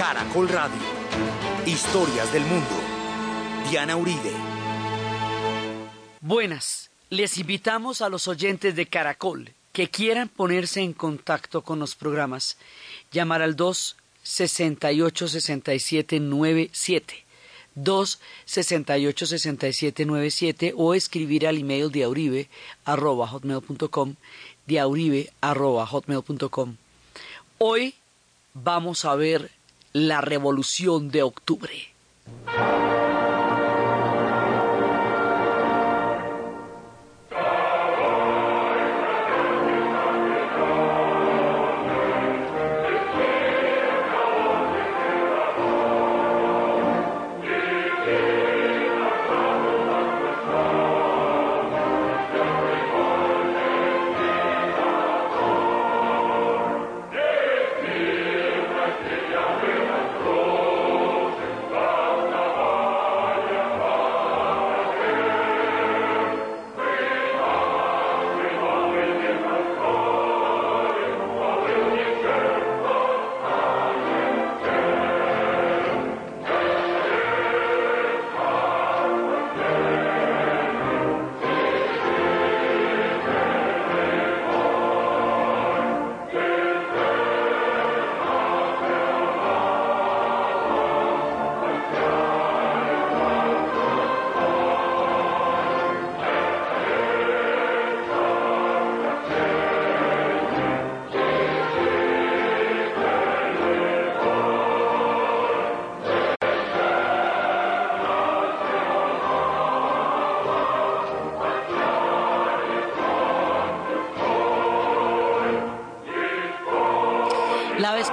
Caracol Radio. Historias del mundo. Diana Uribe. Buenas. Les invitamos a los oyentes de Caracol que quieran ponerse en contacto con los programas. Llamar al 2 68 67 97 2 68 67 97 o escribir al email arroba hotmail.com diauribe arroba hotmail.com Hoy vamos a ver la revolución de octubre.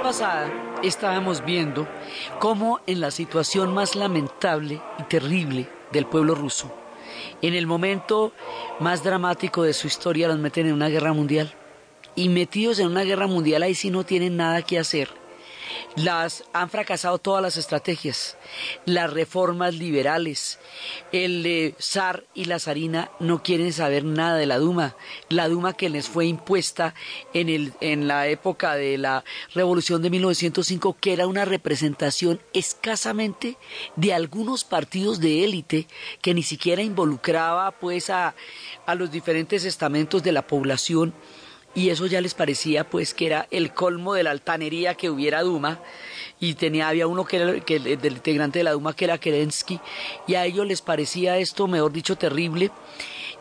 Pasada estábamos viendo cómo en la situación más lamentable y terrible del pueblo ruso, en el momento más dramático de su historia los meten en una guerra mundial. Y metidos en una guerra mundial ahí sí no tienen nada que hacer. Las han fracasado todas las estrategias, las reformas liberales. El zar y la zarina no quieren saber nada de la Duma, la Duma que les fue impuesta en, el, en la época de la Revolución de 1905, que era una representación escasamente de algunos partidos de élite que ni siquiera involucraba pues a, a los diferentes estamentos de la población. Y eso ya les parecía pues que era el colmo de la altanería que hubiera Duma y tenía había uno que era del integrante de la Duma que era Kerensky y a ellos les parecía esto mejor dicho terrible.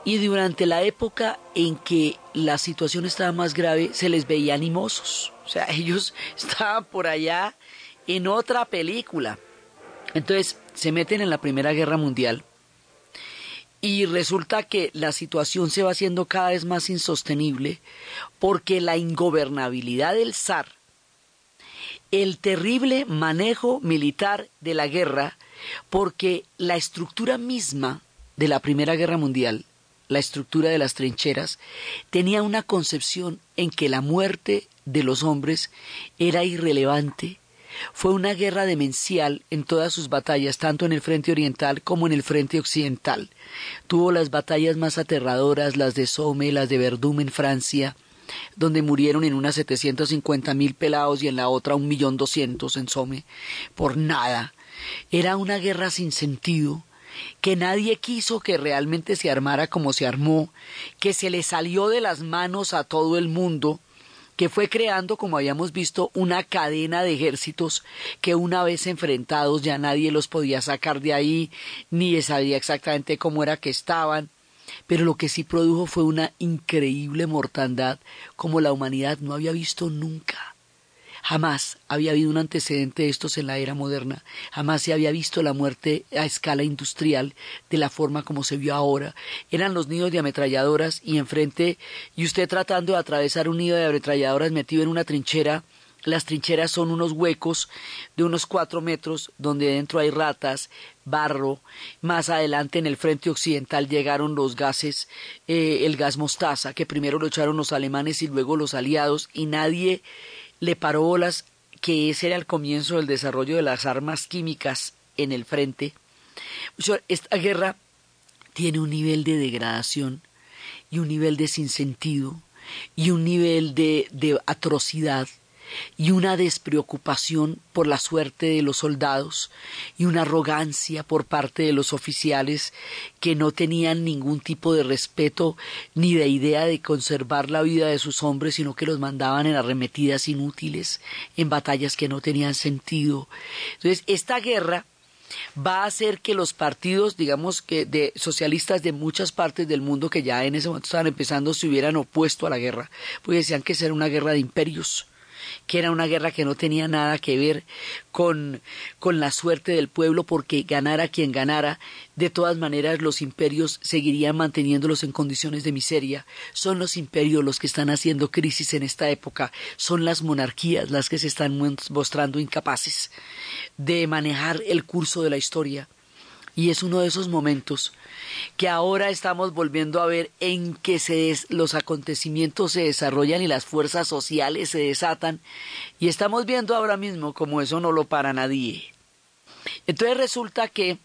Y durante la época en que la situación estaba más grave se les veía animosos. O sea ellos estaban por allá en otra película. Entonces se meten en la primera guerra mundial y resulta que la situación se va haciendo cada vez más insostenible porque la ingobernabilidad del zar, el terrible manejo militar de la guerra, porque la estructura misma de la Primera Guerra Mundial, la estructura de las trincheras, tenía una concepción en que la muerte de los hombres era irrelevante, fue una guerra demencial en todas sus batallas, tanto en el frente oriental como en el frente occidental. Tuvo las batallas más aterradoras, las de Somme, las de Verdún en Francia, donde murieron en setecientos cincuenta mil pelados y en la otra un millón doscientos en Somme, por nada. Era una guerra sin sentido, que nadie quiso que realmente se armara como se armó, que se le salió de las manos a todo el mundo, que fue creando, como habíamos visto, una cadena de ejércitos que una vez enfrentados ya nadie los podía sacar de ahí, ni sabía exactamente cómo era que estaban. Pero lo que sí produjo fue una increíble mortandad como la humanidad no había visto nunca. Jamás había habido un antecedente de estos en la era moderna, jamás se había visto la muerte a escala industrial de la forma como se vio ahora. Eran los nidos de ametralladoras y enfrente, y usted tratando de atravesar un nido de ametralladoras metido en una trinchera, las trincheras son unos huecos de unos cuatro metros donde dentro hay ratas, barro. Más adelante en el frente occidental llegaron los gases, eh, el gas mostaza, que primero lo echaron los alemanes y luego los aliados, y nadie le paró bolas que ese era el comienzo del desarrollo de las armas químicas en el frente. Esta guerra tiene un nivel de degradación y un nivel de sinsentido y un nivel de, de atrocidad y una despreocupación por la suerte de los soldados y una arrogancia por parte de los oficiales que no tenían ningún tipo de respeto ni de idea de conservar la vida de sus hombres, sino que los mandaban en arremetidas inútiles, en batallas que no tenían sentido. Entonces, esta guerra va a hacer que los partidos, digamos que de socialistas de muchas partes del mundo que ya en ese momento estaban empezando se hubieran opuesto a la guerra, porque decían que era una guerra de imperios que era una guerra que no tenía nada que ver con, con la suerte del pueblo, porque ganara quien ganara, de todas maneras los imperios seguirían manteniéndolos en condiciones de miseria. Son los imperios los que están haciendo crisis en esta época, son las monarquías las que se están mostrando incapaces de manejar el curso de la historia. Y es uno de esos momentos que ahora estamos volviendo a ver en que se los acontecimientos se desarrollan y las fuerzas sociales se desatan. Y estamos viendo ahora mismo como eso no lo para nadie. Entonces resulta que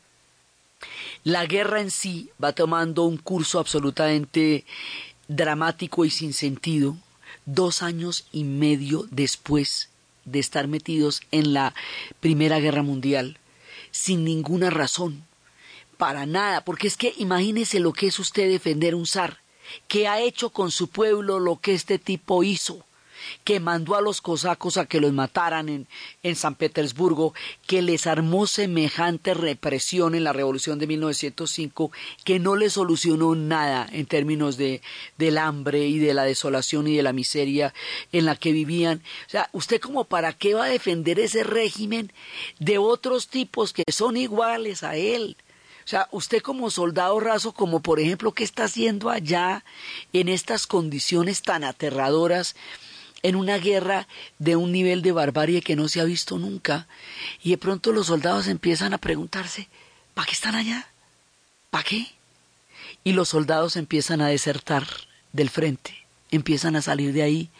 la guerra en sí va tomando un curso absolutamente dramático y sin sentido dos años y medio después de estar metidos en la Primera Guerra Mundial, sin ninguna razón para nada, porque es que imagínese lo que es usted defender un zar, que ha hecho con su pueblo lo que este tipo hizo, que mandó a los cosacos a que los mataran en, en San Petersburgo, que les armó semejante represión en la revolución de 1905, que no le solucionó nada en términos de, del hambre y de la desolación y de la miseria en la que vivían. O sea, ¿usted como para qué va a defender ese régimen de otros tipos que son iguales a él? O sea, usted como soldado raso, como por ejemplo, ¿qué está haciendo allá en estas condiciones tan aterradoras? en una guerra de un nivel de barbarie que no se ha visto nunca. Y de pronto los soldados empiezan a preguntarse, ¿para qué están allá? ¿Para qué? Y los soldados empiezan a desertar del frente, empiezan a salir de ahí,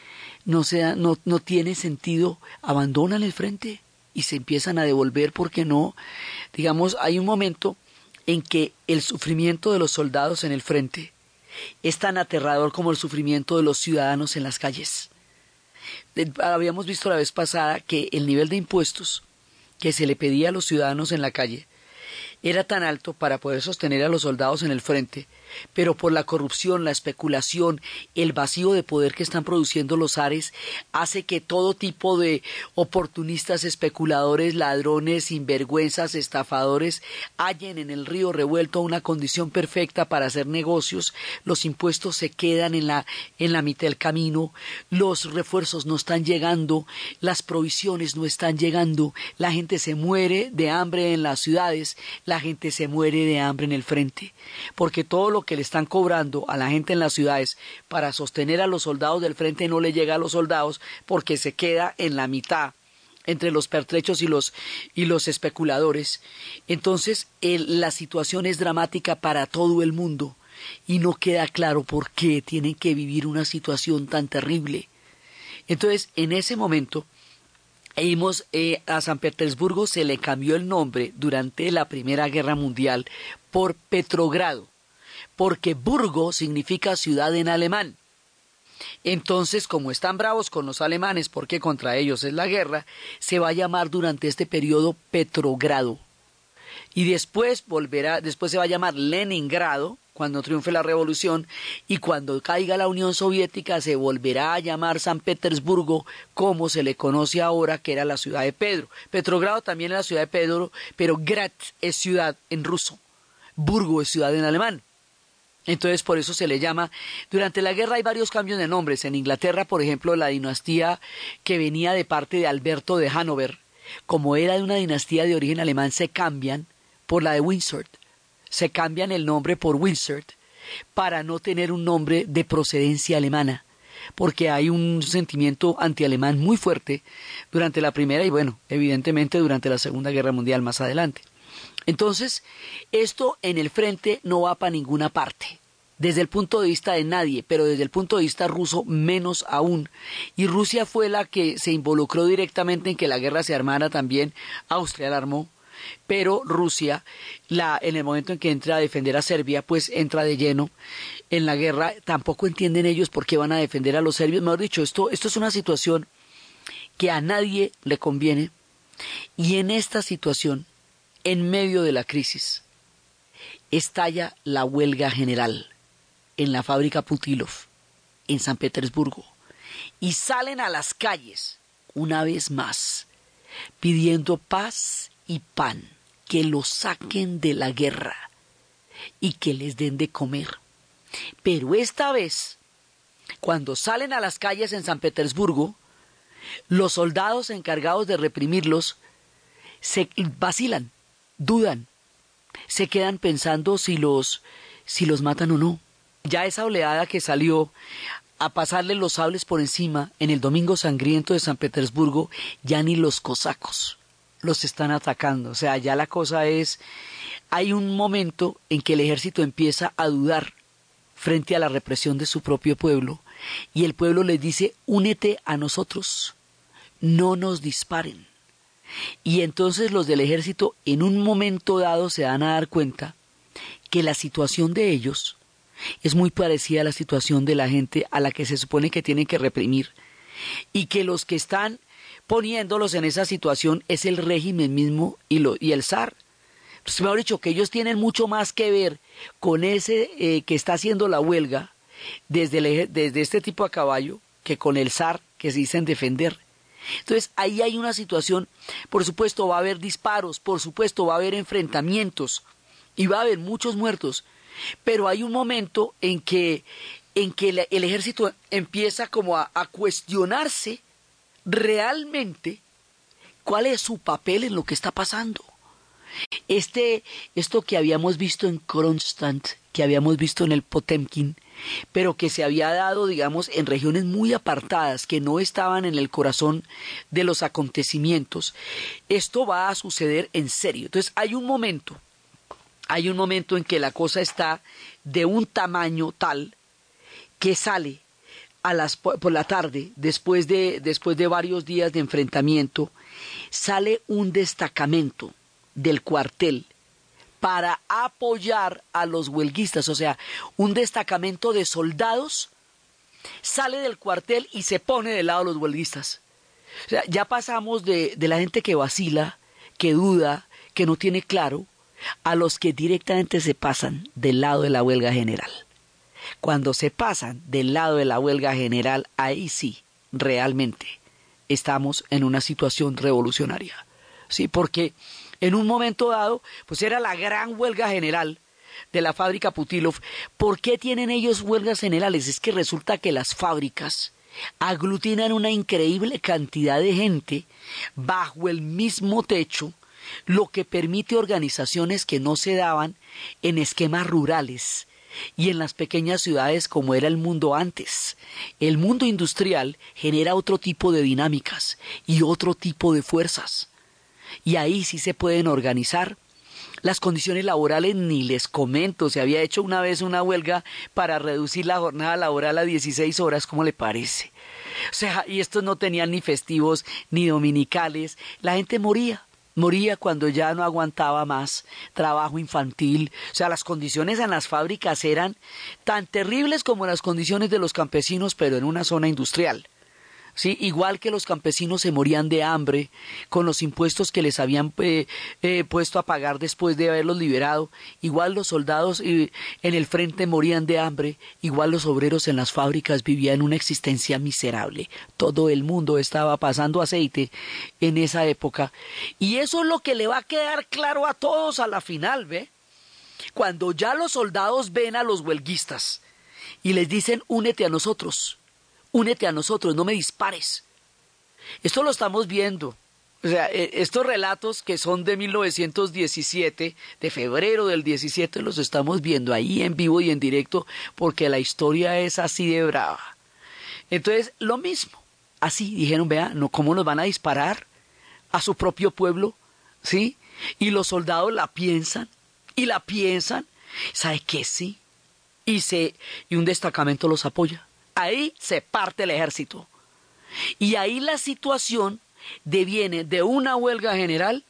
no, sea, no, no tiene sentido, abandonan el frente y se empiezan a devolver porque no, digamos, hay un momento en que el sufrimiento de los soldados en el frente es tan aterrador como el sufrimiento de los ciudadanos en las calles. Habíamos visto la vez pasada que el nivel de impuestos que se le pedía a los ciudadanos en la calle era tan alto para poder sostener a los soldados en el frente pero por la corrupción, la especulación, el vacío de poder que están produciendo los ares, hace que todo tipo de oportunistas, especuladores, ladrones, sinvergüenzas, estafadores, hallen en el río revuelto una condición perfecta para hacer negocios, los impuestos se quedan en la, en la mitad del camino, los refuerzos no están llegando, las provisiones no están llegando, la gente se muere de hambre en las ciudades, la gente se muere de hambre en el frente, porque todo lo que le están cobrando a la gente en las ciudades para sostener a los soldados del frente no le llega a los soldados porque se queda en la mitad entre los pertrechos y los, y los especuladores. Entonces la situación es dramática para todo el mundo y no queda claro por qué tienen que vivir una situación tan terrible. Entonces, en ese momento, eh, a San Petersburgo se le cambió el nombre durante la Primera Guerra Mundial por Petrogrado porque Burgo significa ciudad en alemán. Entonces, como están bravos con los alemanes porque contra ellos es la guerra, se va a llamar durante este periodo Petrogrado. Y después volverá, después se va a llamar Leningrado, cuando triunfe la revolución, y cuando caiga la Unión Soviética se volverá a llamar San Petersburgo, como se le conoce ahora, que era la ciudad de Pedro. Petrogrado también es la ciudad de Pedro, pero Graz es ciudad en ruso. Burgo es ciudad en alemán. Entonces por eso se le llama. Durante la guerra hay varios cambios de nombres. En Inglaterra, por ejemplo, la dinastía que venía de parte de Alberto de Hanover, como era de una dinastía de origen alemán, se cambian por la de Windsor. Se cambian el nombre por Windsor para no tener un nombre de procedencia alemana, porque hay un sentimiento antialemán muy fuerte durante la Primera y bueno, evidentemente durante la Segunda Guerra Mundial más adelante. Entonces, esto en el frente no va para ninguna parte, desde el punto de vista de nadie, pero desde el punto de vista ruso menos aún. Y Rusia fue la que se involucró directamente en que la guerra se armara también, Austria la armó, pero Rusia, la, en el momento en que entra a defender a Serbia, pues entra de lleno en la guerra. Tampoco entienden ellos por qué van a defender a los serbios. Mejor dicho, esto, esto es una situación que a nadie le conviene. Y en esta situación, en medio de la crisis, estalla la huelga general en la fábrica Putilov, en San Petersburgo, y salen a las calles, una vez más, pidiendo paz y pan, que los saquen de la guerra y que les den de comer. Pero esta vez, cuando salen a las calles en San Petersburgo, los soldados encargados de reprimirlos se vacilan, dudan, se quedan pensando si los si los matan o no. Ya esa oleada que salió a pasarle los sables por encima en el domingo sangriento de San Petersburgo, ya ni los cosacos los están atacando. O sea, ya la cosa es, hay un momento en que el ejército empieza a dudar frente a la represión de su propio pueblo y el pueblo les dice, únete a nosotros, no nos disparen. Y entonces los del ejército en un momento dado se dan a dar cuenta que la situación de ellos es muy parecida a la situación de la gente a la que se supone que tienen que reprimir y que los que están poniéndolos en esa situación es el régimen mismo y, lo, y el zar. Pues, mejor dicho, que ellos tienen mucho más que ver con ese eh, que está haciendo la huelga desde, desde este tipo a caballo que con el zar que se dicen defender. Entonces ahí hay una situación, por supuesto va a haber disparos, por supuesto va a haber enfrentamientos y va a haber muchos muertos, pero hay un momento en que, en que el, ejército empieza como a cuestionarse realmente cuál es su papel en lo que está pasando. Este, esto que habíamos visto en Kronstadt, que habíamos visto en el Potemkin, pero que se había dado, digamos, en regiones muy apartadas, que no estaban en el corazón de los acontecimientos, esto va a suceder en serio. Entonces hay un momento, hay un momento en que la cosa está de un tamaño tal que sale a las, por la tarde, después de, después de varios días de enfrentamiento, sale un destacamento del cuartel para apoyar a los huelguistas, o sea, un destacamento de soldados sale del cuartel y se pone del lado de los huelguistas. O sea, ya pasamos de, de la gente que vacila, que duda, que no tiene claro, a los que directamente se pasan del lado de la huelga general. Cuando se pasan del lado de la huelga general, ahí sí, realmente, estamos en una situación revolucionaria. Sí, porque en un momento dado, pues era la gran huelga general de la fábrica Putilov. ¿Por qué tienen ellos huelgas generales? Es que resulta que las fábricas aglutinan una increíble cantidad de gente bajo el mismo techo, lo que permite organizaciones que no se daban en esquemas rurales, y en las pequeñas ciudades como era el mundo antes. El mundo industrial genera otro tipo de dinámicas y otro tipo de fuerzas. Y ahí sí se pueden organizar. Las condiciones laborales ni les comento, se había hecho una vez una huelga para reducir la jornada laboral a 16 horas, ¿cómo le parece? O sea, y estos no tenían ni festivos ni dominicales, la gente moría moría cuando ya no aguantaba más trabajo infantil. O sea, las condiciones en las fábricas eran tan terribles como las condiciones de los campesinos, pero en una zona industrial. ¿Sí? igual que los campesinos se morían de hambre con los impuestos que les habían eh, eh, puesto a pagar después de haberlos liberado, igual los soldados eh, en el frente morían de hambre, igual los obreros en las fábricas vivían una existencia miserable. Todo el mundo estaba pasando aceite en esa época y eso es lo que le va a quedar claro a todos a la final, ¿ve? Cuando ya los soldados ven a los huelguistas y les dicen únete a nosotros, únete a nosotros, no me dispares. Esto lo estamos viendo. O sea, e, estos relatos que son de 1917, de febrero del 17, los estamos viendo ahí en vivo y en directo porque la historia es así de brava. Entonces, lo mismo. Así dijeron, vea, no, ¿cómo nos van a disparar a su propio pueblo? ¿Sí? Y los soldados la piensan y la piensan. ¿Sabe qué? Sí. Y, se, y un destacamento los apoya. Ahí se parte el ejército. Y ahí la situación deviene de una huelga general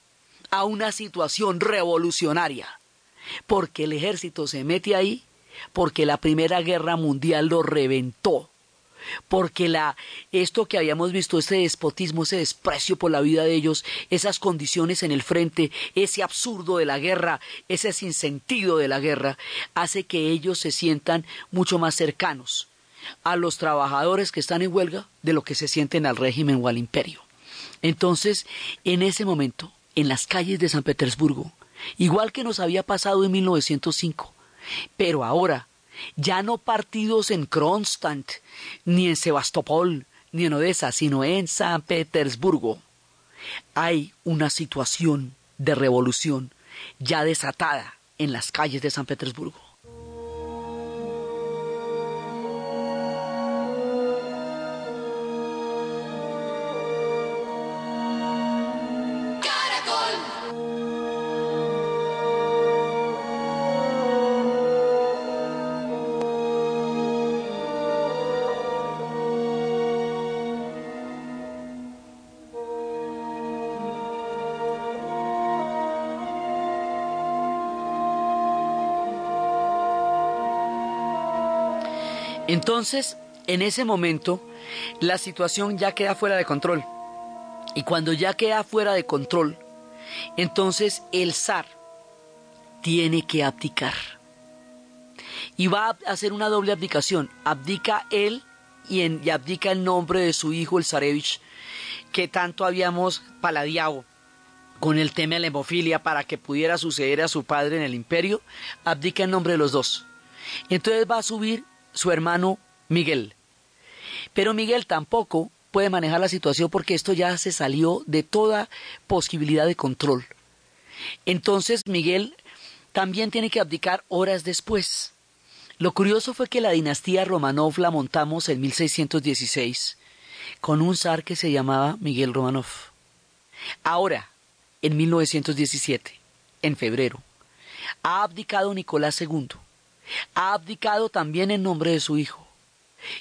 a una situación revolucionaria. Porque el ejército se mete ahí, porque la Primera Guerra Mundial lo reventó. porque la, esto que habíamos visto, ese despotismo, ese desprecio por la vida de ellos, esas condiciones en el frente, ese absurdo de la guerra, ese sinsentido de la guerra, hace que ellos se sientan mucho más cercanos a los trabajadores que están en huelga de lo que se sienten al régimen o al imperio. Entonces, en ese momento, en las calles de San Petersburgo, igual que nos había pasado en 1905, pero ahora, ya no partidos en Kronstadt, ni en Sebastopol, ni en Odessa, sino en San Petersburgo, hay una situación de revolución ya desatada en las calles de San Petersburgo. Entonces, en ese momento, la situación ya queda fuera de control. Y cuando ya queda fuera de control, entonces el zar tiene que abdicar. Y va a hacer una doble abdicación. Abdica él y, abdica el nombre de su hijo, el zarevich, que tanto habíamos paladeado con el tema de la hemofilia para que pudiera suceder a su padre en el imperio, abdica el nombre de los dos. Entonces va a subir su hermano Miguel. Pero Miguel tampoco puede manejar la situación porque esto ya se salió de toda posibilidad de control. Entonces Miguel también tiene que abdicar horas después. Lo curioso fue que la dinastía Romanov la montamos en 1616 con un zar que se llamaba Miguel Romanov. Ahora, en 1917, en febrero, ha abdicado Nicolás II ha abdicado también en nombre de su hijo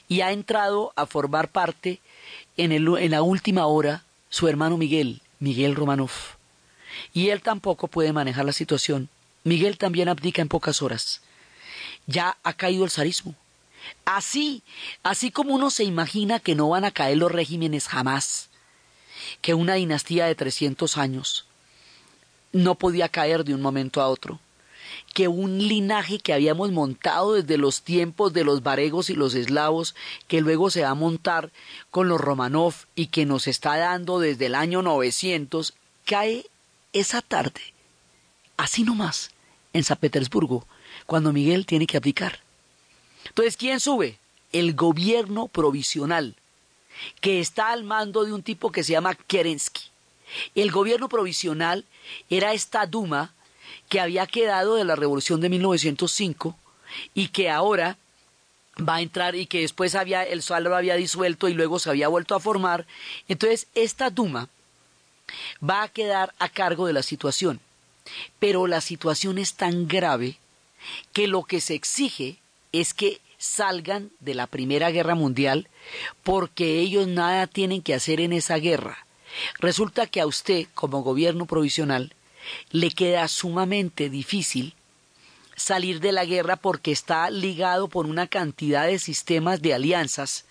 y ha entrado a formar parte en, en la última hora su hermano Miguel, Miguel Romanov. Y él tampoco puede manejar la situación. Miguel también abdica en pocas horas. Ya ha caído el zarismo. Así, así como uno se imagina que no van a caer los regímenes jamás, que una dinastía de 300 años no podía caer de un momento a otro que un linaje que habíamos montado desde los tiempos de los varegos y los eslavos, que luego se va a montar con los Romanov y que nos está dando desde el año 900, cae esa tarde, así nomás, en San Petersburgo, cuando Miguel tiene que abdicar. Entonces, ¿quién sube? El gobierno provisional, que está al mando de un tipo que se llama Kerensky. El gobierno provisional era esta Duma que había quedado de la revolución de 1905 y que ahora va a entrar y que después había el suelo lo había disuelto y luego se había vuelto a formar. Entonces, esta Duma va a quedar a cargo de la situación. Pero la situación es tan grave que lo que se exige es que salgan de la Primera Guerra Mundial porque ellos nada tienen que hacer en esa guerra. Resulta que a usted, como gobierno provisional, le queda sumamente difícil salir de la guerra porque está ligado por una cantidad de sistemas de alianzas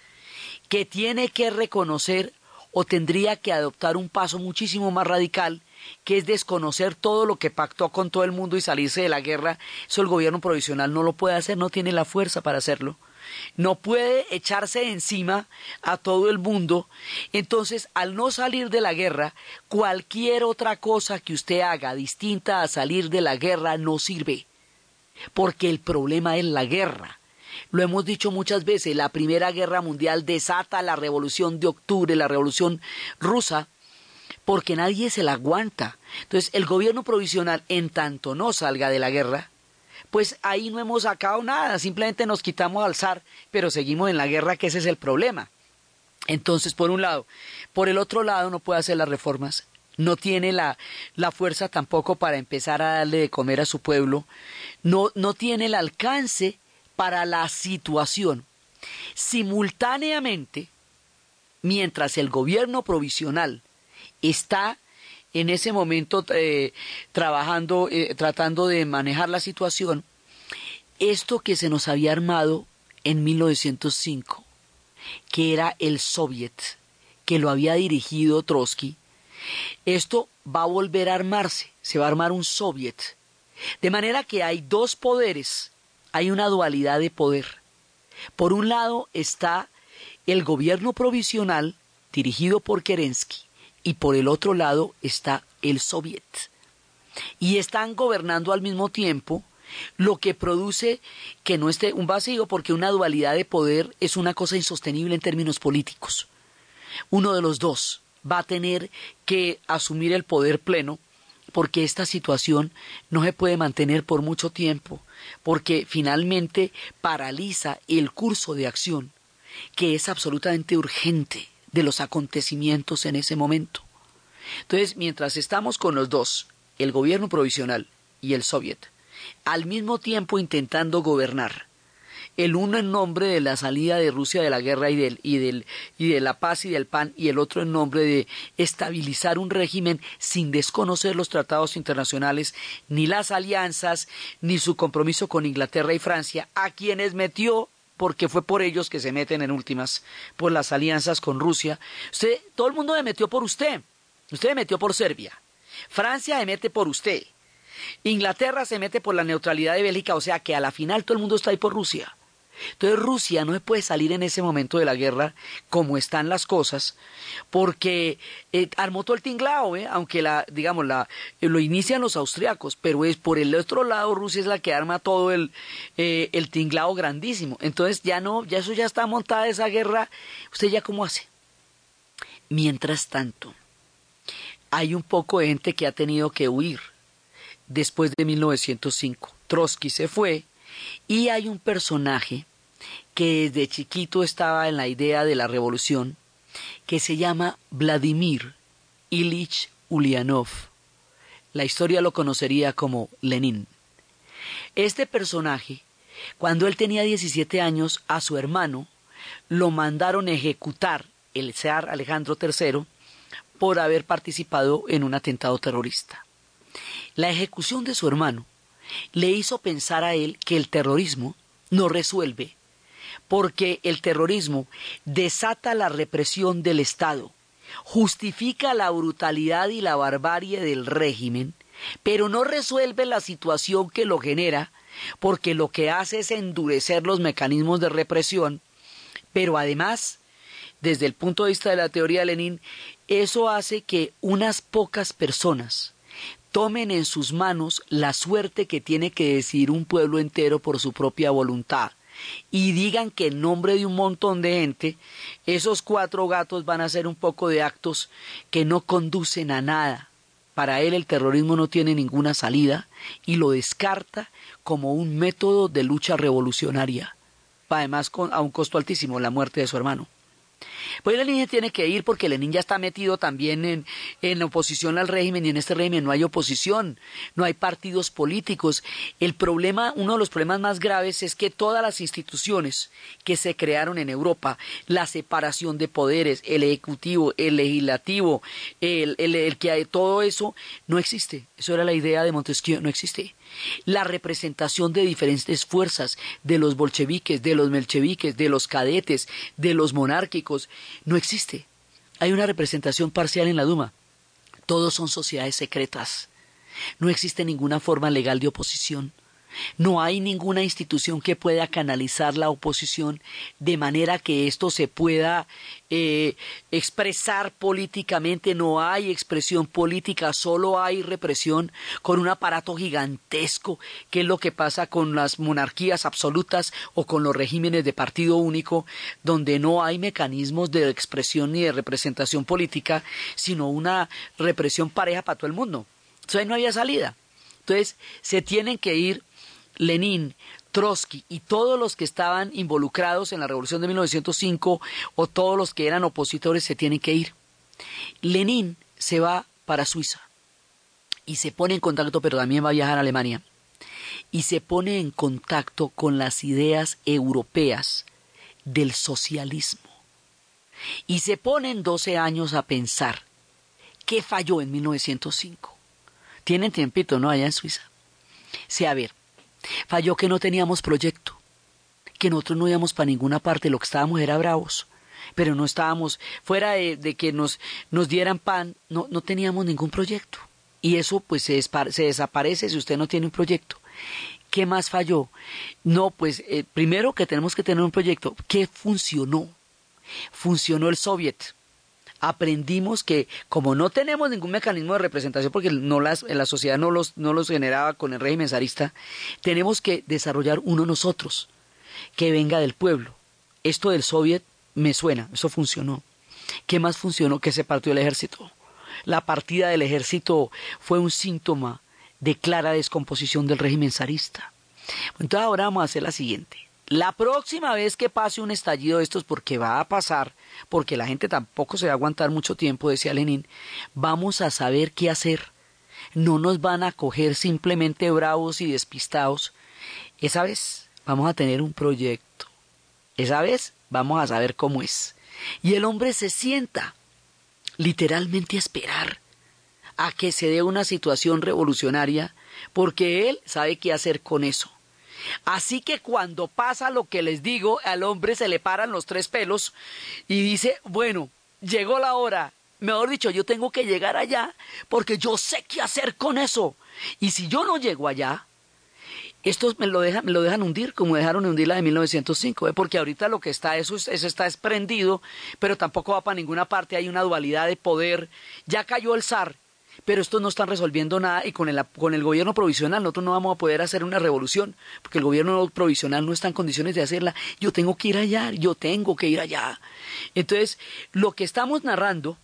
que tiene que reconocer o tendría que adoptar un paso muchísimo más radical, que es desconocer todo lo que pactó con todo el mundo y salirse de la guerra. Eso el gobierno provisional no lo puede hacer, no tiene la fuerza para hacerlo no puede echarse encima a todo el mundo. Entonces, al no salir de la guerra, cualquier otra cosa que usted haga distinta a salir de la guerra no sirve. Porque el problema es la guerra. Lo hemos dicho muchas veces, la Primera Guerra Mundial desata la Revolución de Octubre, la Revolución rusa, porque nadie se la aguanta. Entonces, el gobierno provisional, en tanto no salga de la guerra, pues ahí no hemos sacado nada, simplemente nos quitamos al zar, pero seguimos en la guerra, que ese es el problema. Entonces, por un lado, por el otro lado, no puede hacer las reformas, no tiene la, la fuerza tampoco para empezar a darle de comer a su pueblo, no, no tiene el alcance para la situación. Simultáneamente, mientras el gobierno provisional está en ese momento eh, trabajando, eh, tratando de manejar la situación, esto que se nos había armado en 1905 que era el Soviet, que lo había dirigido Trotsky, esto va a volver a armarse, se va a armar un Soviet. De manera que hay dos poderes, hay una dualidad de poder. Por un lado está el gobierno provisional dirigido por Kerensky y por el otro lado está el Soviet. Y están gobernando al mismo tiempo, lo que produce que no esté un vacío porque una dualidad de poder es una cosa insostenible en términos políticos. Uno de los dos va a tener que asumir el poder pleno porque esta situación no se puede mantener por mucho tiempo, porque finalmente paraliza el curso de acción que es absolutamente urgente de los acontecimientos en ese momento. Entonces, mientras estamos con los dos, el gobierno provisional y el soviet, al mismo tiempo intentando gobernar, el uno en nombre de la salida de Rusia de la guerra y, del, y, del, y de la paz y del pan, y el otro en nombre de estabilizar un régimen sin desconocer los tratados internacionales, ni las alianzas, ni su compromiso con Inglaterra y Francia, a quienes metió porque fue por ellos que se meten en últimas, por las alianzas con Rusia. Usted, todo el mundo se metió por usted. Usted se metió por Serbia. Francia se mete por usted. Inglaterra se mete por la neutralidad de Bélgica, o sea que a la final todo el mundo está ahí por Rusia. Entonces Rusia no puede salir en ese momento de la guerra como están las cosas, porque eh, armó todo el tinglao, ¿eh? aunque la, digamos, la, eh, lo inician los austriacos, pero es por el otro lado Rusia es la que arma todo el, eh, el tinglao grandísimo. Entonces ya no, ya eso ya está montada esa guerra, ¿usted ya cómo hace? Mientras tanto, hay un poco de gente que ha tenido que huir después de 1905. Trotsky se fue y hay un personaje que desde chiquito estaba en la idea de la revolución, que se llama Vladimir Ilich Ulyanov. La historia lo conocería como Lenin. Este personaje, cuando él tenía 17 años, a su hermano lo mandaron ejecutar el zar Alejandro III por haber participado en un atentado terrorista. La ejecución de su hermano le hizo pensar a él que el terrorismo no resuelve porque el terrorismo desata la represión del Estado, justifica la brutalidad y la barbarie del régimen, pero no resuelve la situación que lo genera, porque lo que hace es endurecer los mecanismos de represión, pero además, desde el punto de vista de la teoría de Lenin, eso hace que unas pocas personas tomen en sus manos la suerte que tiene que decidir un pueblo entero por su propia voluntad y digan que en nombre de un montón de gente, esos cuatro gatos van a hacer un poco de actos que no conducen a nada. Para él el terrorismo no tiene ninguna salida y lo descarta como un método de lucha revolucionaria, además con, a un costo altísimo, la muerte de su hermano. Pues Lenin tiene que ir porque Lenin ya está metido también en, en oposición al régimen y en este régimen no hay oposición, no hay partidos políticos. El problema, uno de los problemas más graves es que todas las instituciones que se crearon en Europa, la separación de poderes, el ejecutivo, el legislativo, el, el, el que todo eso no existe. Eso era la idea de Montesquieu, no existe la representación de diferentes fuerzas, de los bolcheviques, de los melcheviques, de los cadetes, de los monárquicos, no existe. Hay una representación parcial en la Duma. Todos son sociedades secretas. No existe ninguna forma legal de oposición. No hay ninguna institución que pueda canalizar la oposición de manera que esto se pueda eh, expresar políticamente. No hay expresión política, solo hay represión con un aparato gigantesco, que es lo que pasa con las monarquías absolutas o con los regímenes de partido único, donde no hay mecanismos de expresión ni de representación política, sino una represión pareja para todo el mundo. Entonces no había salida. Entonces se tienen que ir Lenin, Trotsky y todos los que estaban involucrados en la revolución de 1905 o todos los que eran opositores se tienen que ir. Lenin se va para Suiza y se pone en contacto, pero también va a viajar a Alemania, y se pone en contacto con las ideas europeas del socialismo. Y se pone en 12 años a pensar qué falló en 1905. Tienen tiempito, ¿no? Allá en Suiza. Sí, a ver, Falló que no teníamos proyecto, que nosotros no íbamos para ninguna parte, lo que estábamos era bravos. pero no estábamos, fuera de, que nos, nos dieran pan, no, no teníamos ningún proyecto. Y eso pues se, desaparece si usted no tiene un proyecto. ¿Qué más falló? No, pues eh, primero que tenemos que tener un proyecto. ¿Qué funcionó? Funcionó el Soviet. Aprendimos que como no tenemos ningún mecanismo de representación, porque no las, la sociedad no los, no los generaba con el régimen zarista, tenemos que desarrollar uno nosotros, que venga del pueblo. Esto del Soviet me suena, eso funcionó. ¿Qué más funcionó? Que se partió el ejército. La partida del ejército fue un síntoma de clara descomposición del régimen zarista. Entonces ahora vamos a hacer la siguiente. La próxima vez que pase un estallido de estos, porque va a pasar, porque la gente tampoco se va a aguantar mucho tiempo, decía Lenin, vamos a saber qué hacer. No nos van a coger simplemente bravos y despistados. Esa vez vamos a tener un proyecto. Esa vez vamos a saber cómo es. Y el hombre se sienta literalmente a esperar a que se dé una situación revolucionaria, porque él sabe qué hacer con eso. Así que cuando pasa lo que les digo, al hombre se le paran los tres pelos y dice, bueno, llegó la hora. Mejor dicho, yo tengo que llegar allá porque yo sé qué hacer con eso. Y si yo no llego allá, estos me lo dejan, me lo dejan hundir como dejaron hundir la de 1905, ¿eh? porque ahorita lo que está, eso, eso está desprendido, pero tampoco va para ninguna parte, hay una dualidad de poder. Ya cayó el zar, pero estos no están resolviendo nada y con el, con el gobierno provisional nosotros no vamos a poder hacer una revolución, porque el gobierno provisional no está en condiciones de hacerla. Yo tengo que ir allá, yo tengo que ir allá. Entonces, lo que estamos narrando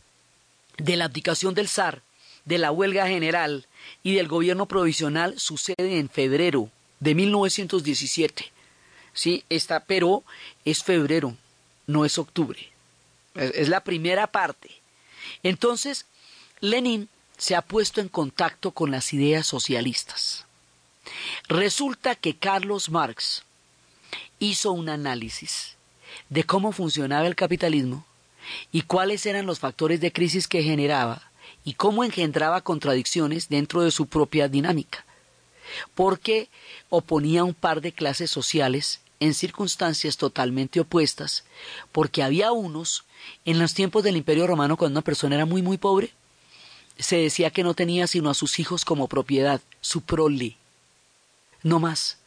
de la abdicación del zar, de la huelga general y del gobierno provisional sucede en febrero de 1917. Sí, está, pero es febrero, no es octubre. es la primera parte. Entonces, Lenin se ha puesto en contacto con las ideas socialistas. Resulta que Carlos Marx hizo un análisis de cómo funcionaba el capitalismo y cuáles eran los factores de crisis que generaba y cómo engendraba contradicciones dentro de su propia dinámica, porque oponía un par de clases sociales en circunstancias totalmente opuestas, porque había unos en los tiempos del Imperio Romano cuando una persona era muy muy pobre, se decía que no tenía sino a sus hijos como propiedad, su prole, no más.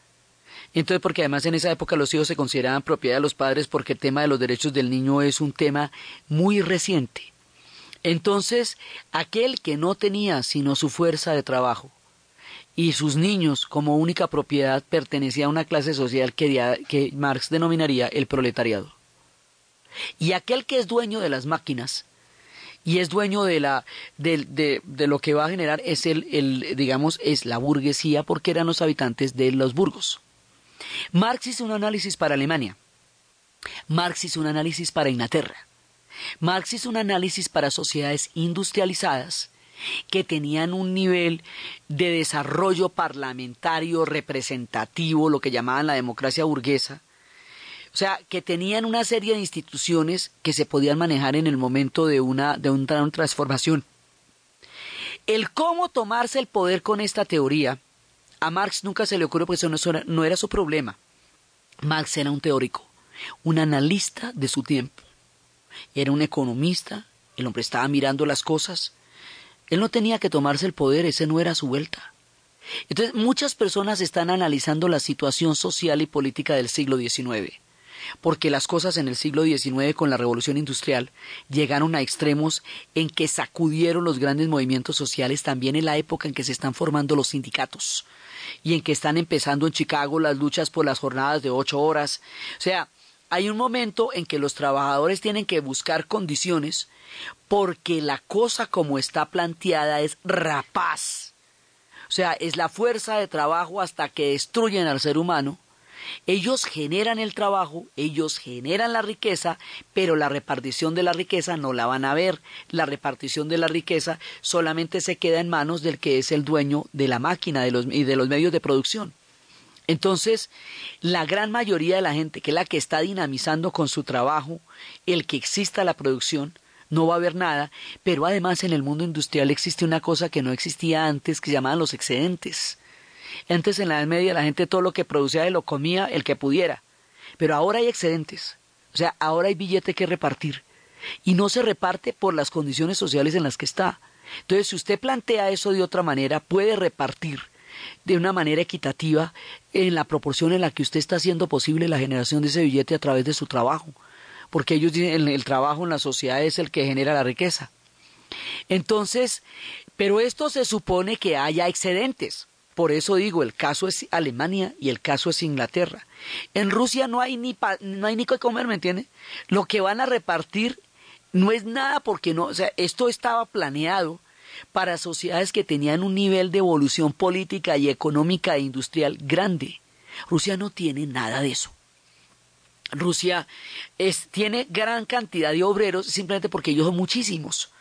Entonces, porque además en esa época los hijos se consideraban propiedad de los padres porque el tema de los derechos del niño es un tema muy reciente. Entonces, aquel que no tenía sino su fuerza de trabajo y sus niños como única propiedad pertenecía a una clase social que, que Marx denominaría el proletariado. Y aquel que es dueño de las máquinas y es dueño de la de, de, lo que va a generar es el, el digamos es la burguesía porque eran los habitantes de los burgos. Marx hizo un análisis para Alemania. Marx hizo un análisis para Inglaterra. Marx hizo un análisis para sociedades industrializadas que tenían un nivel de desarrollo parlamentario representativo, lo que llamaban la democracia burguesa, o sea, que tenían una serie de instituciones que se podían manejar en el momento de una, de una transformación. El cómo tomarse el poder con esta teoría, a Marx nunca se le ocurrió porque eso no, no era su problema. Marx era un teórico, un analista de su tiempo. Era un economista, el hombre estaba mirando las cosas. Él no tenía que tomarse el poder, ese no era su vuelta. Entonces, muchas personas están analizando la situación social y política del siglo XIX porque las cosas en el siglo XIX con la revolución industrial llegaron a extremos en que sacudieron los grandes movimientos sociales también en la época en que se están formando los sindicatos y en que están empezando en Chicago las luchas por las jornadas de ocho horas. O sea, hay un momento en que los trabajadores tienen que buscar condiciones porque la cosa como está planteada es rapaz. O sea, es la fuerza de trabajo hasta que destruyen al ser humano ellos generan el trabajo, ellos generan la riqueza, pero la repartición de la riqueza no la van a ver. La repartición de la riqueza solamente se queda en manos del que es el dueño de la máquina de los, y de los medios de producción. Entonces, la gran mayoría de la gente, que es la que está dinamizando con su trabajo el que exista la producción, no va a haber nada, pero además en el mundo industrial existe una cosa que no existía antes, que llamaban los excedentes. Antes en la Edad Media la gente todo lo que producía lo comía el que pudiera, pero ahora hay excedentes. O sea, ahora hay billete que repartir y no se reparte por las condiciones sociales en las que está. Entonces, si usted plantea eso de otra manera, puede repartir de una manera equitativa en la proporción en la que usted está haciendo posible la generación de ese billete a través de su trabajo, porque ellos dicen el trabajo en la sociedad es el que genera la riqueza. Entonces, pero esto se supone que haya excedentes. Por eso digo, el caso es Alemania y el caso es Inglaterra. En Rusia no hay ni no hay ni que comer, ¿me entiende? Lo que van a repartir no es nada porque no, o sea, esto estaba planeado para sociedades que tenían un nivel de evolución política y económica e industrial grande. Rusia no tiene nada de eso. Rusia tiene gran cantidad de obreros simplemente porque ellos son muchísimos.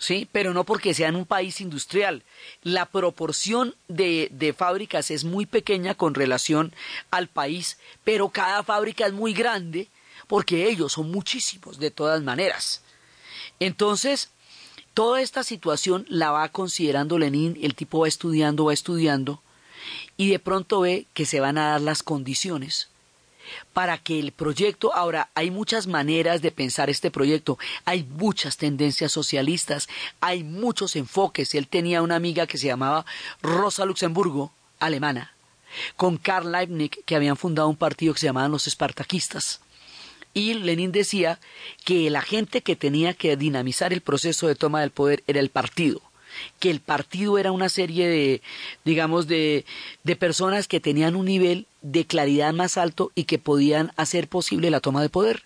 ¿Sí? Pero no porque sean un país industrial. La proporción de, de, fábricas es muy pequeña con relación al país, pero cada fábrica es muy grande porque ellos son muchísimos de todas maneras. Entonces, toda esta situación la va considerando Lenin, el tipo va estudiando, va estudiando, y de pronto ve que se van a dar las condiciones para que el proyecto, ahora hay muchas maneras de pensar este proyecto, hay muchas tendencias socialistas, hay muchos enfoques. Él tenía una amiga que se llamaba Rosa Luxemburgo, alemana, con Karl Leibniz, que habían fundado un partido que se llamaban los espartaquistas. Y Lenin decía que la gente que tenía que dinamizar el proceso de toma del poder era el partido que el partido era una serie de, digamos, de, de, personas que tenían un nivel de claridad más alto y que podían hacer posible la toma de poder.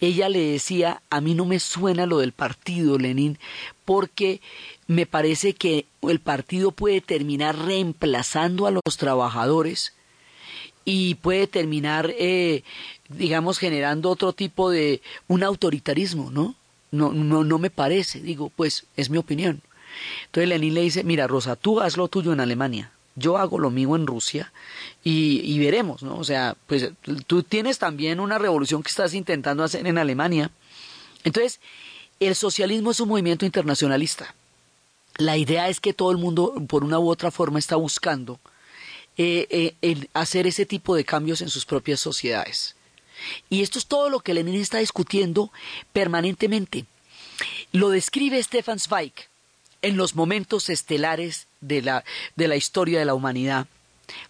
Ella le decía, a mí no me suena lo del partido, Lenin, porque me parece que el partido puede terminar reemplazando a los trabajadores y puede terminar, eh, digamos, generando otro tipo de un autoritarismo, ¿no? No, no, no me parece, digo, pues es mi opinión. Entonces Lenin le dice, mira, Rosa, tú haz lo tuyo en Alemania, yo hago lo mío en Rusia y, y, veremos, ¿no? O sea, pues tú tienes también una revolución que estás intentando hacer en Alemania. Entonces, el socialismo es un movimiento internacionalista. La idea es que todo el mundo, por una u otra forma, está buscando eh, eh, hacer ese tipo de cambios en sus propias sociedades. Y esto es todo lo que Lenin está discutiendo permanentemente. Lo describe Stefan Zweig en los momentos estelares de la, de la historia de la humanidad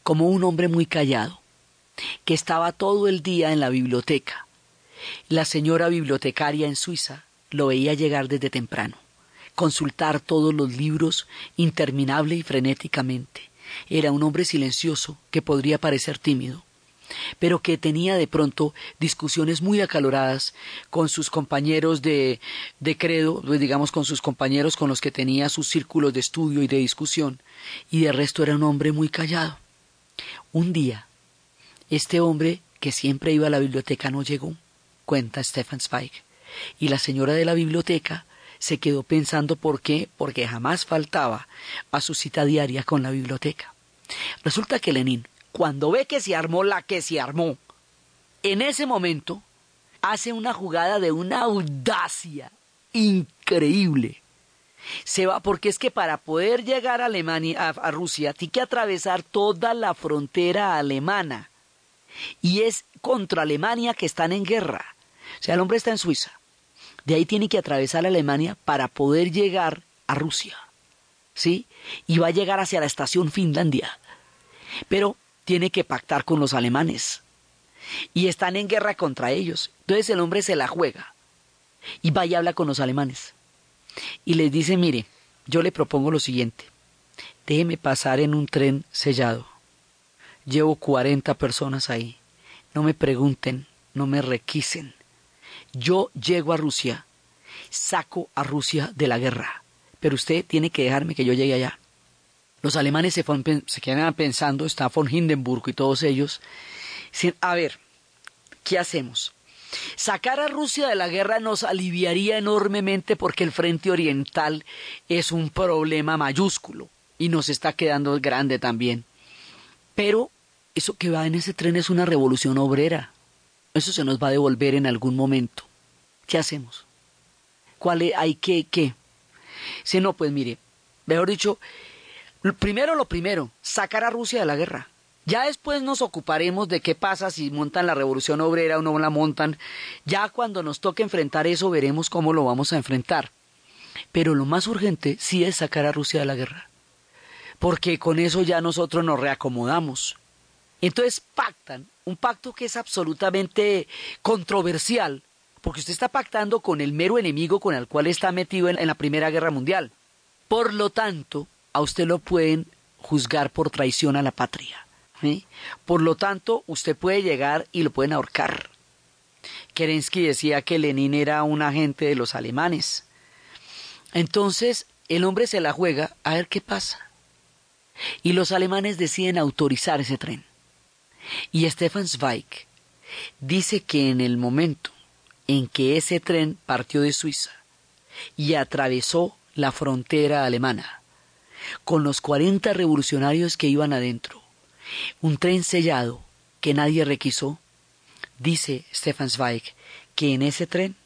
como un hombre muy callado, que estaba todo el día en la biblioteca. La señora bibliotecaria en Suiza lo veía llegar desde temprano, consultar todos los libros interminable y frenéticamente. Era un hombre silencioso que podría parecer tímido, pero que tenía de pronto discusiones muy acaloradas con sus compañeros de, de credo, pues, digamos con sus compañeros con los que tenía sus círculos de estudio y de discusión, y de resto era un hombre muy callado. Un día, este hombre que siempre iba a la biblioteca no llegó, cuenta Stefan Zweig, y la señora de la biblioteca se quedó pensando por qué, porque jamás faltaba a su cita diaria con la biblioteca. Resulta que Lenin, cuando ve que se armó la que se armó, en ese momento hace una jugada de una audacia increíble. Se va porque es que para poder llegar a Alemania a, Rusia tiene que atravesar toda la frontera alemana y es contra Alemania que están en guerra. O sea, el hombre está en Suiza. De ahí tiene que atravesar Alemania para poder llegar a Rusia. ¿Sí? Y va a llegar hacia la estación Finlandia. Pero tiene que pactar con los alemanes. Y están en guerra contra ellos. Entonces el hombre se la juega. Y va y habla con los alemanes. Y les dice, mire, yo le propongo lo siguiente. Déjeme pasar en un tren sellado. Llevo cuarenta personas ahí. No me pregunten, no me requisen. Yo llego a Rusia, saco a Rusia de la guerra, pero usted tiene que dejarme que yo llegue allá. Los alemanes se, se quedan pensando, está von Hindenburg y todos ellos, a ver, ¿qué hacemos? Sacar a Rusia de la guerra nos aliviaría enormemente porque el frente oriental es un problema mayúsculo y nos está quedando grande también. Pero eso que va en ese tren es una revolución obrera. Eso se nos va a devolver en algún momento. ¿Qué hacemos? ¿Cuál hay que qué? Si no, pues mire, mejor dicho, primero lo primero, sacar a Rusia de la guerra. Ya después nos ocuparemos de qué pasa si montan la revolución obrera o no la montan. Ya cuando nos toque enfrentar eso veremos cómo lo vamos a enfrentar. Pero lo más urgente sí es sacar a Rusia de la guerra. Porque con eso ya nosotros nos reacomodamos. Entonces pactan, un pacto que es absolutamente controversial, porque usted está pactando con el mero enemigo con el cual está metido en, la Primera Guerra Mundial. Por lo tanto, a usted lo pueden juzgar por traición a la patria. Por lo tanto, usted puede llegar y lo pueden ahorcar. Kerensky decía que Lenin era un agente de los alemanes. Entonces, el hombre se la juega a ver qué pasa. Y los alemanes deciden autorizar ese tren. Y Stefan Zweig dice que en el momento en que ese tren partió de Suiza y atravesó la frontera alemana, con los 40 revolucionarios que iban adentro, un tren sellado que nadie requisó, dice Stefan Zweig que en ese tren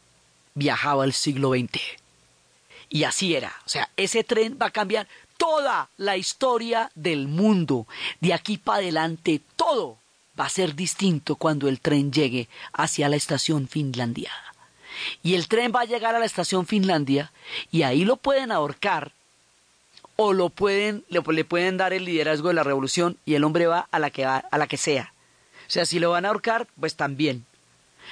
viajaba el siglo XX. Y así era. O sea, ese tren va a cambiar toda la historia del mundo. De aquí para adelante, todo va a ser distinto cuando el tren llegue hacia la estación Finlandia. Y el tren va a llegar a la estación Finlandia y ahí lo pueden ahorcar o lo pueden, le, pueden dar el liderazgo de la revolución y el hombre va a la que va, a la que sea. O sea, si lo van a ahorcar, pues también.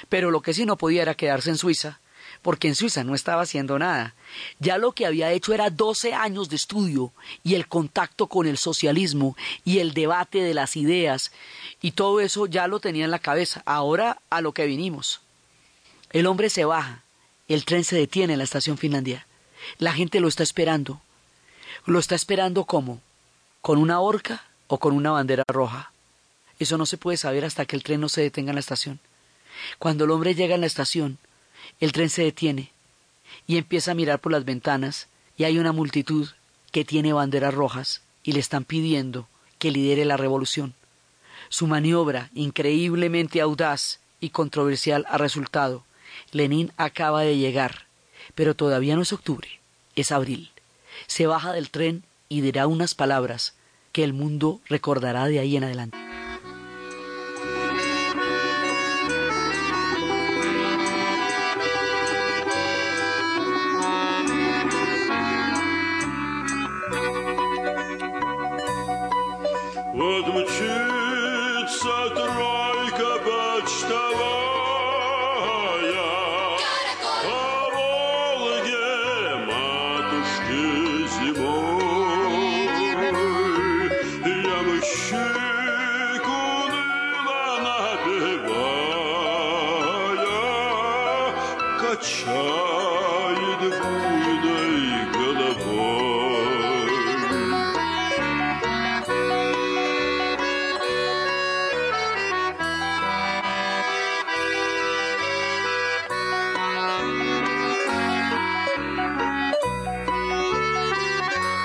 Pero lo que sí no podía era quedarse en Suiza, porque en Suiza no estaba haciendo nada. Ya lo que había hecho era 12 años de estudio y el contacto con el socialismo y el debate de las ideas y todo eso ya lo tenía en la cabeza. Ahora a lo que vinimos. El hombre se baja, el tren se detiene en la estación Finlandia. La gente lo está esperando. Lo está esperando como con una horca o con una bandera roja. Eso no se puede saber hasta que el tren no se detenga en la estación. Cuando el hombre llega a la estación, el tren se detiene y empieza a mirar por las ventanas y hay una multitud que tiene banderas rojas y le están pidiendo que lidere la revolución. Su maniobra, increíblemente audaz y controversial, ha resultado. Lenin acaba de llegar, pero todavía no es octubre, es abril se baja del tren y dirá unas palabras que el mundo recordará de ahí en adelante.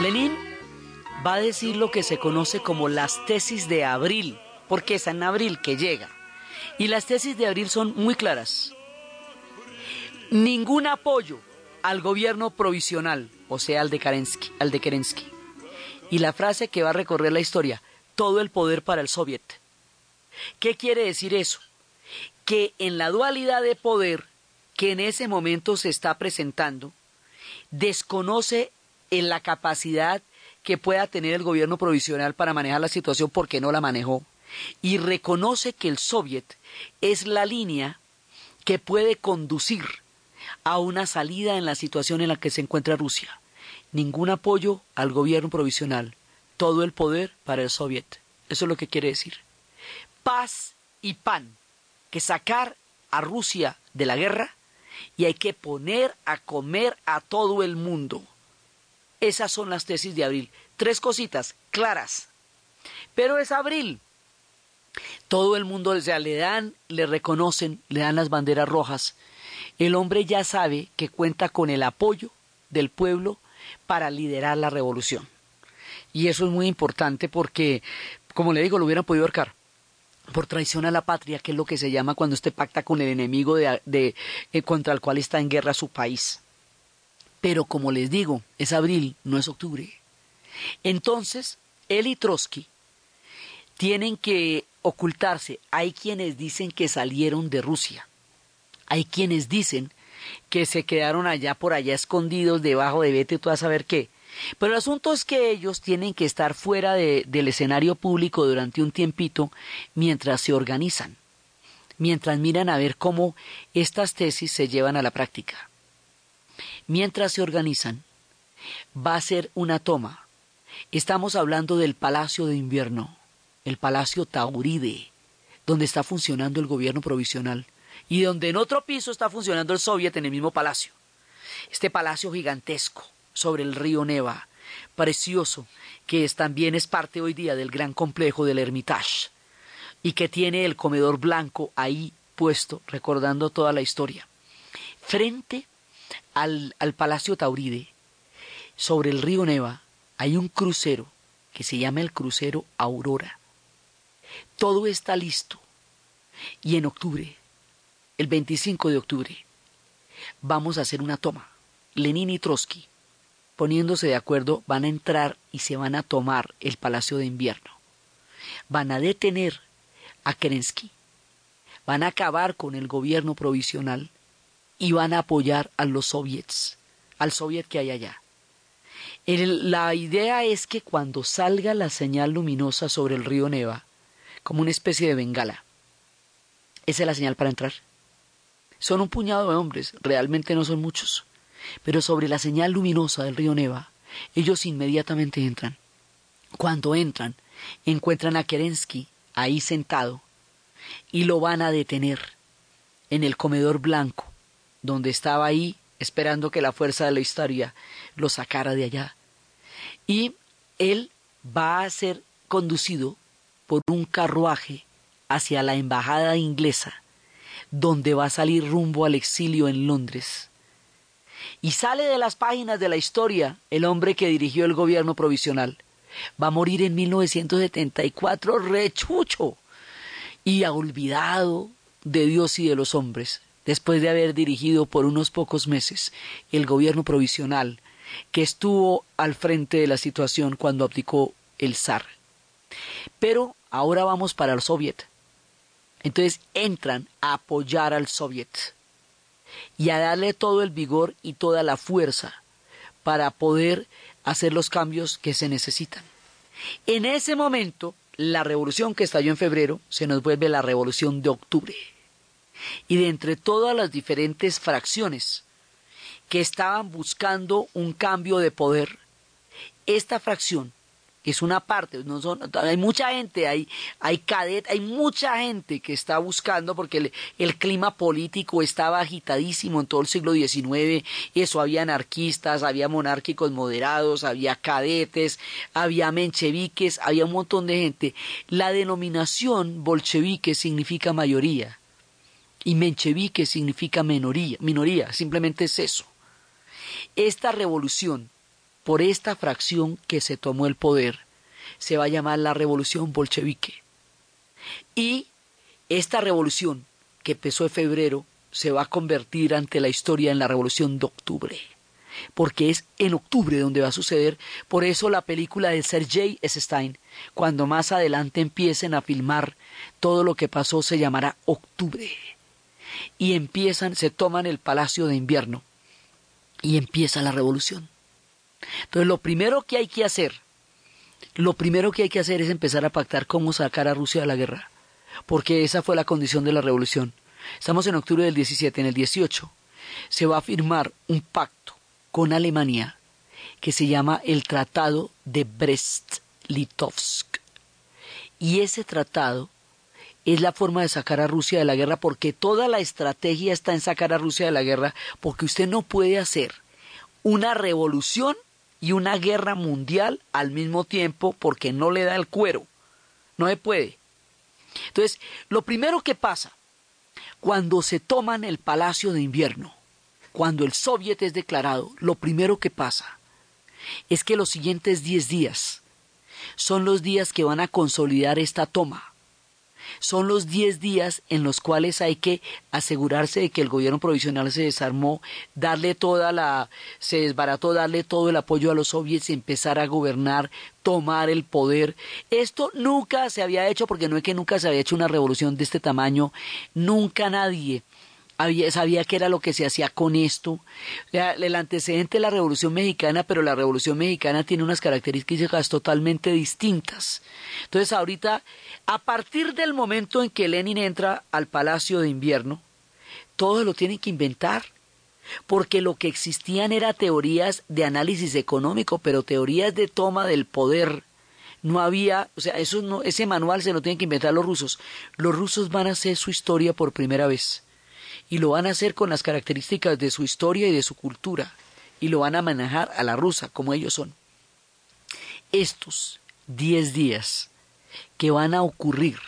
Lenin va a decir lo que se conoce como las tesis de abril, porque es en abril que llega. Y las tesis de abril son muy claras. Ningún apoyo al gobierno provisional, o sea, al de, Kerensky, al de Kerensky. Y la frase que va a recorrer la historia, todo el poder para el soviet. ¿Qué quiere decir eso? Que en la dualidad de poder que en ese momento se está presentando, desconoce en la capacidad que pueda tener el gobierno provisional para manejar la situación porque no la manejó y reconoce que el soviet es la línea que puede conducir a una salida en la situación en la que se encuentra Rusia. Ningún apoyo al gobierno provisional, todo el poder para el soviet. Eso es lo que quiere decir. Paz y pan, que sacar a Rusia de la guerra y hay que poner a comer a todo el mundo. Esas son las tesis de abril. Tres cositas claras. Pero es abril. Todo el mundo, o sea, le dan, le reconocen, le dan las banderas rojas. El hombre ya sabe que cuenta con el apoyo del pueblo para liderar la revolución. Y eso es muy importante porque, como le digo, lo hubieran podido ahorcar por traición a la patria, que es lo que se llama cuando usted pacta con el enemigo de, eh, contra el cual está en guerra su país. Pero como les digo, es abril, no es octubre. Entonces, él y Trotsky tienen que ocultarse. Hay quienes dicen que salieron de Rusia. Hay quienes dicen que se quedaron allá por allá escondidos debajo de vete tú a saber qué. Pero el asunto es que ellos tienen que estar fuera del escenario público durante un tiempito mientras se organizan, mientras miran a ver cómo estas tesis se llevan a la práctica. Mientras se organizan, va a ser una toma. Estamos hablando del Palacio de Invierno, el Palacio Tauride, donde está funcionando el gobierno provisional y donde en otro piso está funcionando el Soviet en el mismo palacio. Este palacio gigantesco sobre el río Neva, precioso, que también es parte hoy día del gran complejo del Hermitage y que tiene el comedor blanco ahí puesto, recordando toda la historia. Frente al, al Palacio Tauride, sobre el río Neva, hay un crucero que se llama el crucero Aurora. Todo está listo. Y en octubre, el 25 de octubre, vamos a hacer una toma. Lenin y Trotsky, poniéndose de acuerdo, van a entrar y se van a tomar el Palacio de Invierno. Van a detener a Kerensky. Van a acabar con el gobierno provisional y van a apoyar a los soviets, al soviet que hay allá la idea es que cuando salga la señal luminosa sobre el río Neva, como una especie de bengala, esa es la señal para entrar. Son un puñado de hombres, realmente no son muchos, pero sobre la señal luminosa del río Neva, ellos inmediatamente entran. Cuando entran, encuentran a Kerensky ahí sentado y lo van a detener en el comedor blanco, donde estaba ahí esperando que la fuerza de la historia lo sacara de allá. Y él va a ser conducido por un carruaje hacia la embajada inglesa, donde va a salir rumbo al exilio en Londres. Y sale de las páginas de la historia el hombre que dirigió el gobierno provisional. Va a morir en 1974 rechucho y olvidado de Dios y de los hombres después de haber dirigido por unos pocos meses el gobierno provisional que estuvo al frente de la situación cuando abdicó el zar. Pero ahora vamos para el soviet. Entonces entran a apoyar al soviet y a darle todo el vigor y toda la fuerza para poder hacer los cambios que se necesitan. En ese momento, la revolución que estalló en febrero se nos vuelve la revolución de octubre y de entre todas las diferentes fracciones que estaban buscando un cambio de poder, esta fracción es una parte, no son, hay mucha gente, hay, hay cadet, hay mucha gente que está buscando porque el, el, clima político estaba agitadísimo en todo el siglo XIX, eso había anarquistas, había monárquicos moderados, había cadetes, había mencheviques, había un montón de gente. La denominación bolchevique significa mayoría y menchevique significa minoría, minoría, simplemente es eso. Esta revolución, por esta fracción que se tomó el poder, se va a llamar la revolución bolchevique. Y esta revolución, que empezó en febrero, se va a convertir ante la historia en la revolución de octubre. Porque es en octubre donde va a suceder, por eso la película de Sergei Stein, cuando más adelante empiecen a filmar todo lo que pasó, se llamará Octubre y empiezan, se toman el palacio de invierno y empieza la revolución. Entonces lo primero que hay que hacer, lo primero que hay que hacer es empezar a pactar cómo sacar a Rusia de la guerra, porque esa fue la condición de la revolución. Estamos en octubre del 17, en el 18 se va a firmar un pacto con Alemania que se llama el Tratado de Brest-Litovsk. Y ese tratado es la forma de sacar a Rusia de la guerra porque toda la estrategia está en sacar a Rusia de la guerra porque usted no puede hacer una revolución y una guerra mundial al mismo tiempo porque no le da el cuero. No se puede. Entonces, lo primero que pasa cuando se toman el palacio de invierno, cuando el soviet es declarado, lo primero que pasa es que los siguientes 10 días son los días que van a consolidar esta toma son los 10 días en los cuales hay que asegurarse de que el gobierno provisional se desarmó, darle toda la, se desbarató, darle todo el apoyo a los soviets y empezar a gobernar, tomar el poder. Esto nunca se había hecho porque no es que nunca se había hecho una revolución de este tamaño, nunca nadie sabía que era lo que se hacía con esto. el antecedente de la Revolución Mexicana, pero la Revolución Mexicana tiene unas características totalmente distintas. Entonces, ahorita, a partir del momento en que Lenin entra al Palacio de Invierno, todo lo tienen que inventar. Porque lo que existían eran teorías de análisis económico, pero teorías de toma del poder no había, o sea, eso no, ese manual se lo tienen que inventar los rusos. Los rusos van a hacer su historia por primera vez y lo van a hacer con las características de su historia y de su cultura, y lo van a manejar a la rusa, como ellos son. Estos diez días que van a ocurrir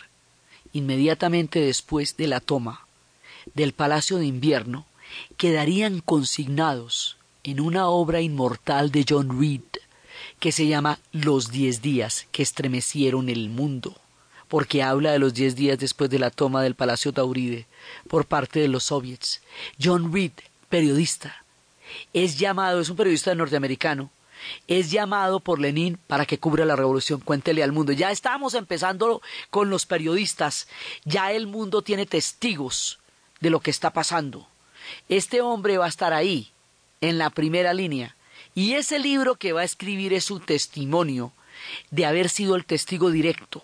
inmediatamente después de la toma del Palacio de Invierno quedarían consignados en una obra inmortal de John Reed que se llama Los diez días que estremecieron el mundo porque habla de los diez días después de la toma del Palacio Tauride por parte de los soviets. John Reed, periodista, es llamado, es un periodista norteamericano, es llamado por Lenin para que cubra la revolución. Cuéntele al mundo. Ya estamos empezando con los periodistas. Ya el mundo tiene testigos de lo que está pasando. Este hombre va a estar ahí, en la primera línea. Y ese libro que va a escribir es un testimonio de haber sido el testigo directo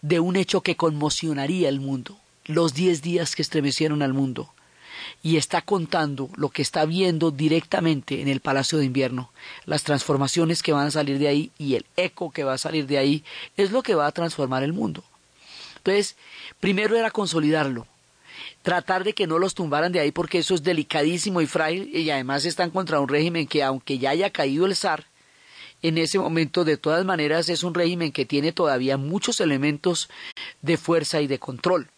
de un hecho que conmocionaría el mundo, los diez días que estremecieron al mundo, y está contando lo que está viendo directamente en el Palacio de Invierno, las transformaciones que van a salir de ahí y el eco que va a salir de ahí, es lo que va a transformar el mundo. Entonces, primero era consolidarlo, tratar de que no los tumbaran de ahí porque eso es delicadísimo y frágil y además están contra un régimen que aunque ya haya caído el zar, en ese momento de todas maneras es un régimen que tiene todavía muchos elementos de fuerza y de control.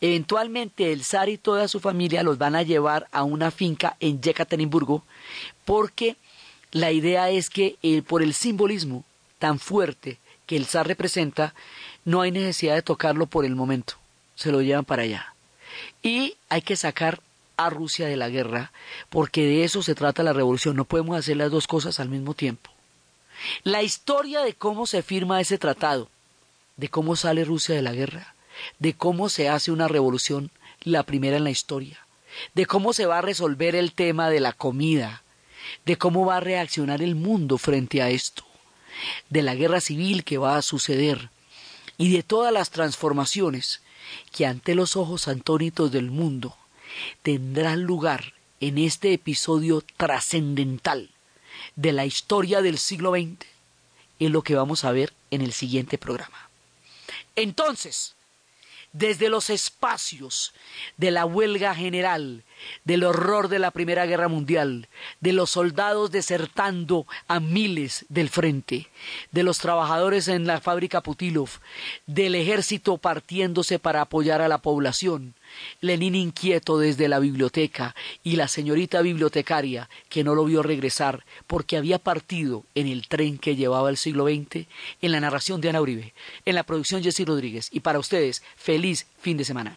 Eventualmente el zar y toda su familia los van a llevar a una finca en Yekaterinburgo porque la idea es que eh, por el simbolismo tan fuerte que el zar representa, no hay necesidad de tocarlo por el momento, se lo llevan para allá. Y hay que sacar a Rusia de la guerra, porque de eso se trata la revolución, no podemos hacer las dos cosas al mismo tiempo. La historia de cómo se firma ese tratado, de cómo sale Rusia de la guerra, de cómo se hace una revolución, la primera en la historia, de cómo se va a resolver el tema de la comida, de cómo va a reaccionar el mundo frente a esto, de la guerra civil que va a suceder y de todas las transformaciones que ante los ojos antónitos del mundo tendrán lugar en este episodio trascendental de la historia del siglo XX es lo que vamos a ver en el siguiente programa. Entonces, desde los espacios de la huelga general, del horror de la Primera Guerra Mundial, de los soldados desertando a miles del frente, de los trabajadores en la fábrica Putilov, del ejército partiéndose para apoyar a la población, Lenin inquieto desde la biblioteca y la señorita bibliotecaria que no lo vio regresar porque había partido en el tren que llevaba el siglo XX, en la narración de Ana Uribe, en la producción Jessy Rodríguez y para ustedes, feliz fin de semana.